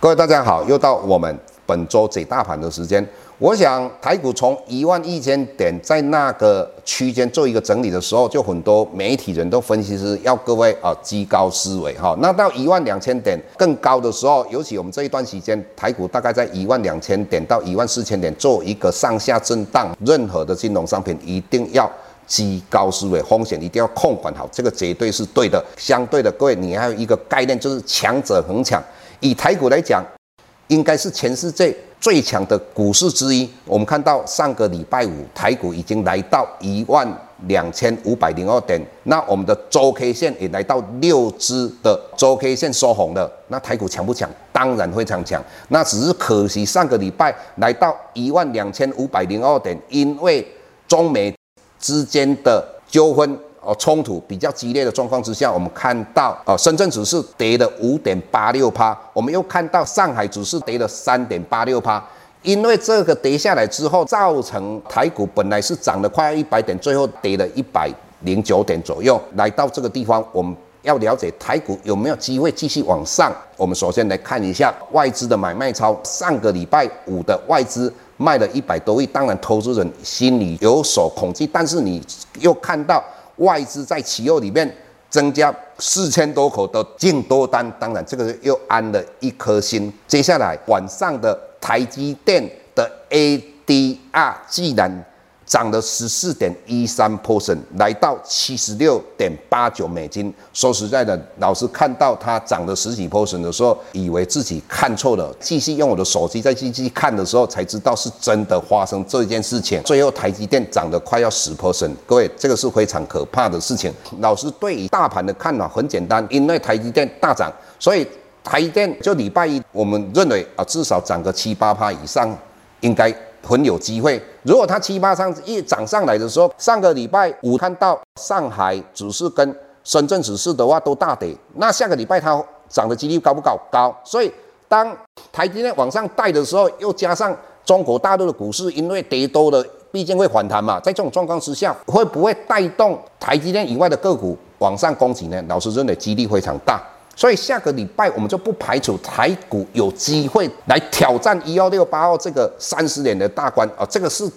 各位大家好，又到我们本周解大盘的时间。我想台股从一万一千点在那个区间做一个整理的时候，就很多媒体人都分析师要各位啊居高思维哈。那到一万两千点更高的时候，尤其我们这一段时间台股大概在一万两千点到一万四千点做一个上下震荡，任何的金融商品一定要居高思维，风险一定要控管好，这个绝对是对的。相对的，各位你还有一个概念就是强者恒强。以台股来讲，应该是全世界最强的股市之一。我们看到上个礼拜五，台股已经来到一万两千五百零二点，那我们的周 K 线也来到六支的周 K 线收红了。那台股强不强？当然非常强。那只是可惜上个礼拜来到一万两千五百零二点，因为中美之间的纠纷。哦，冲突比较激烈的状况之下，我们看到哦，深圳指数跌了五点八六趴，我们又看到上海指数跌了三点八六趴。因为这个跌下来之后，造成台股本来是涨了快要一百点，最后跌了一百零九点左右。来到这个地方，我们要了解台股有没有机会继续往上。我们首先来看一下外资的买卖超，上个礼拜五的外资卖了一百多亿，当然投资人心里有所恐惧，但是你又看到。外资在企业里面增加四千多口的净多单，当然这个又安了一颗心。接下来晚上的台积电的 ADR 既然。涨了十四点一三 percent，来到七十六点八九美金。说实在的，老师看到它涨了十几 percent 的时候，以为自己看错了，继续用我的手机再继续看的时候，才知道是真的发生这件事情。最后台积电涨得快要十 percent，各位，这个是非常可怕的事情。老师对于大盘的看法很简单，因为台积电大涨，所以台积电就礼拜一，我们认为啊，至少涨个七八趴以上，应该。很有机会。如果它七八上一涨上来的时候，上个礼拜五看到上海指数跟深圳指数的话都大跌，那下个礼拜它涨的几率高不高？高。所以当台积电往上带的时候，又加上中国大陆的股市因为跌多了，毕竟会反弹嘛，在这种状况之下，会不会带动台积电以外的个股往上攻击呢？老师认为几率非常大。所以下个礼拜我们就不排除台股有机会来挑战一二六八二这个三十年的大关啊，这个是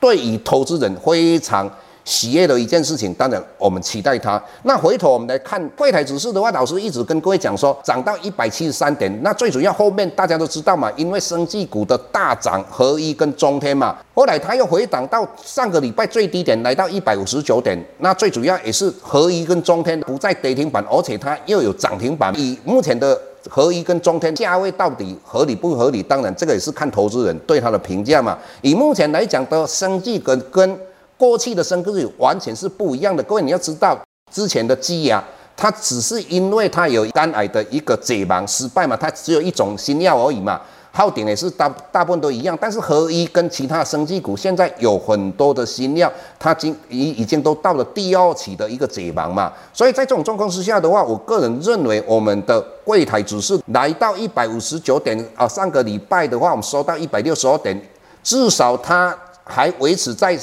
对于投资人非常。喜悦的一件事情，当然我们期待它。那回头我们来看柜台指数的话，老师一直跟各位讲说，涨到一百七十三点。那最主要后面大家都知道嘛，因为生技股的大涨，合一跟中天嘛，后来它又回档到上个礼拜最低点，来到一百五十九点。那最主要也是合一跟中天不再跌停板，而且它又有涨停板。以目前的合一跟中天价位到底合理不合理？当然这个也是看投资人对它的评价嘛。以目前来讲的生技跟跟过去的生技完全是不一样的，各位你要知道，之前的积压，它只是因为它有肝癌的一个解盲失败嘛，它只有一种新药而已嘛，耗点也是大大部分都一样，但是合一跟其他生技股现在有很多的新药，它已经已已经都到了第二期的一个解盲嘛，所以在这种状况之下的话，我个人认为我们的柜台指数来到一百五十九点啊，上个礼拜的话我们收到一百六十二点，至少它还维持在。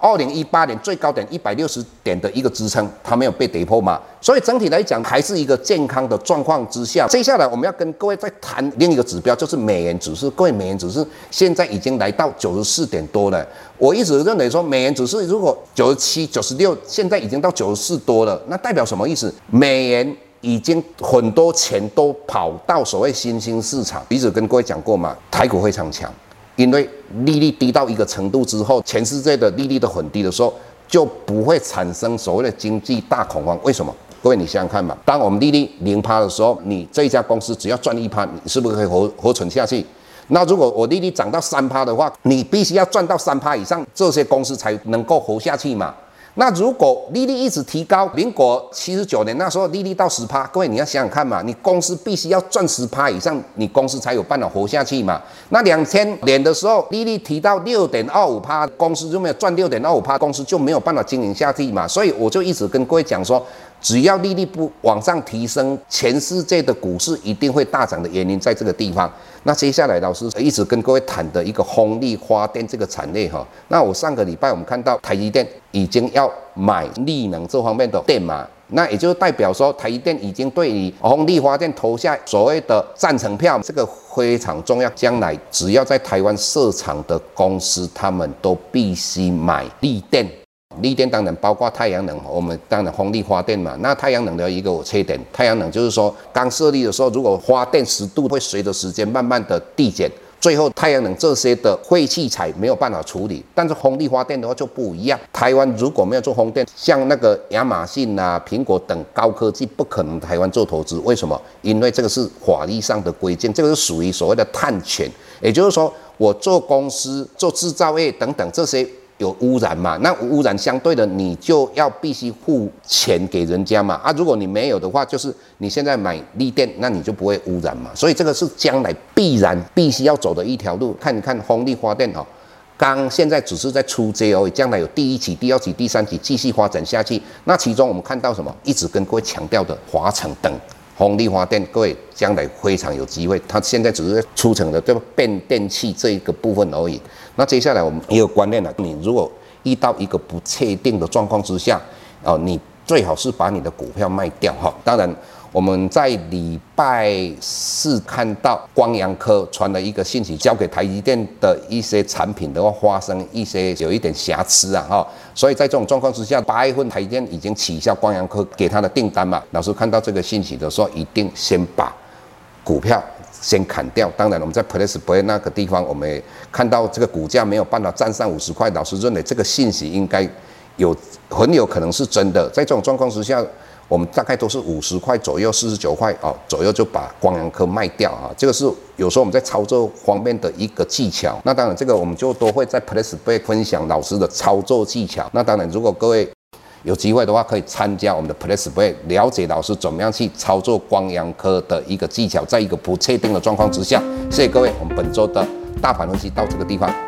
二零一八年最高点一百六十点的一个支撑，它没有被跌破嘛，所以整体来讲还是一个健康的状况之下。接下来我们要跟各位再谈另一个指标，就是美元指数。各位，美元指数现在已经来到九十四点多了。我一直认为说，美元指数如果九十七、九十六，现在已经到九十四多了，那代表什么意思？美元已经很多钱都跑到所谓新兴市场。一直跟各位讲过嘛，台股非常强。因为利率低到一个程度之后，全世界的利率都很低的时候，就不会产生所谓的经济大恐慌。为什么？各位你想想看嘛，当我们利率零趴的时候，你这一家公司只要赚一趴，你是不是可以活活存下去？那如果我利率涨到三趴的话，你必须要赚到三趴以上，这些公司才能够活下去嘛。那如果利率一直提高，民国七十九年那时候利率到十趴，各位你要想想看嘛，你公司必须要赚十趴以上，你公司才有办法活下去嘛。那两千年的时候利率提到六点二五趴，公司就没有赚六点二五趴，公司就没有办法经营下去嘛。所以我就一直跟各位讲说，只要利率不往上提升，全世界的股市一定会大涨的原因在这个地方。那接下来老师一直跟各位谈的一个风力发电这个产业哈，那我上个礼拜我们看到台积电已经要买力能这方面的电嘛，那也就代表说台积电已经对于风力发电投下所谓的赞成票，这个非常重要。将来只要在台湾设厂的公司，他们都必须买力电。力电当然包括太阳能，我们当然风力发电嘛。那太阳能的一个缺点，太阳能就是说刚设立的时候，如果发电时度会随着时间慢慢的递减。最后，太阳能这些的废弃材没有办法处理，但是风力发电的话就不一样。台湾如果没有做风电，像那个亚马逊啊、苹果等高科技，不可能台湾做投资。为什么？因为这个是法律上的规定，这个是属于所谓的碳权，也就是说，我做公司、做制造业等等这些。有污染嘛？那污染相对的，你就要必须付钱给人家嘛。啊，如果你没有的话，就是你现在买力电，那你就不会污染嘛。所以这个是将来必然必须要走的一条路。看一看风力发电哦，刚现在只是在出街而已，将来有第一期、第二期、第三期继续发展下去。那其中我们看到什么？一直跟各位强调的华城等。风力发电，各位将来非常有机会。它现在只是出城的这个变电器这一个部分而已。那接下来我们也有观念了，你如果遇到一个不确定的状况之下，哦，你最好是把你的股票卖掉哈。当然。我们在礼拜四看到光阳科传了一个信息，交给台积电的一些产品的话，发生一些有一点瑕疵啊，哈，所以在这种状况之下，八月份台积电已经取消光阳科给他的订单嘛。老师看到这个信息的时候，一定先把股票先砍掉。当然，我们在 PressPlay 那个地方，我们也看到这个股价没有办法站上五十块，老师认为这个信息应该有很有可能是真的。在这种状况之下。我们大概都是五十块左右，四十九块哦左右就把光阳科卖掉啊。这个是有时候我们在操作方面的一个技巧。那当然，这个我们就都会在 PressPlay 分享老师的操作技巧。那当然，如果各位有机会的话，可以参加我们的 PressPlay，了解老师怎么样去操作光阳科的一个技巧，在一个不确定的状况之下。谢谢各位，我们本周的大盘分析到这个地方。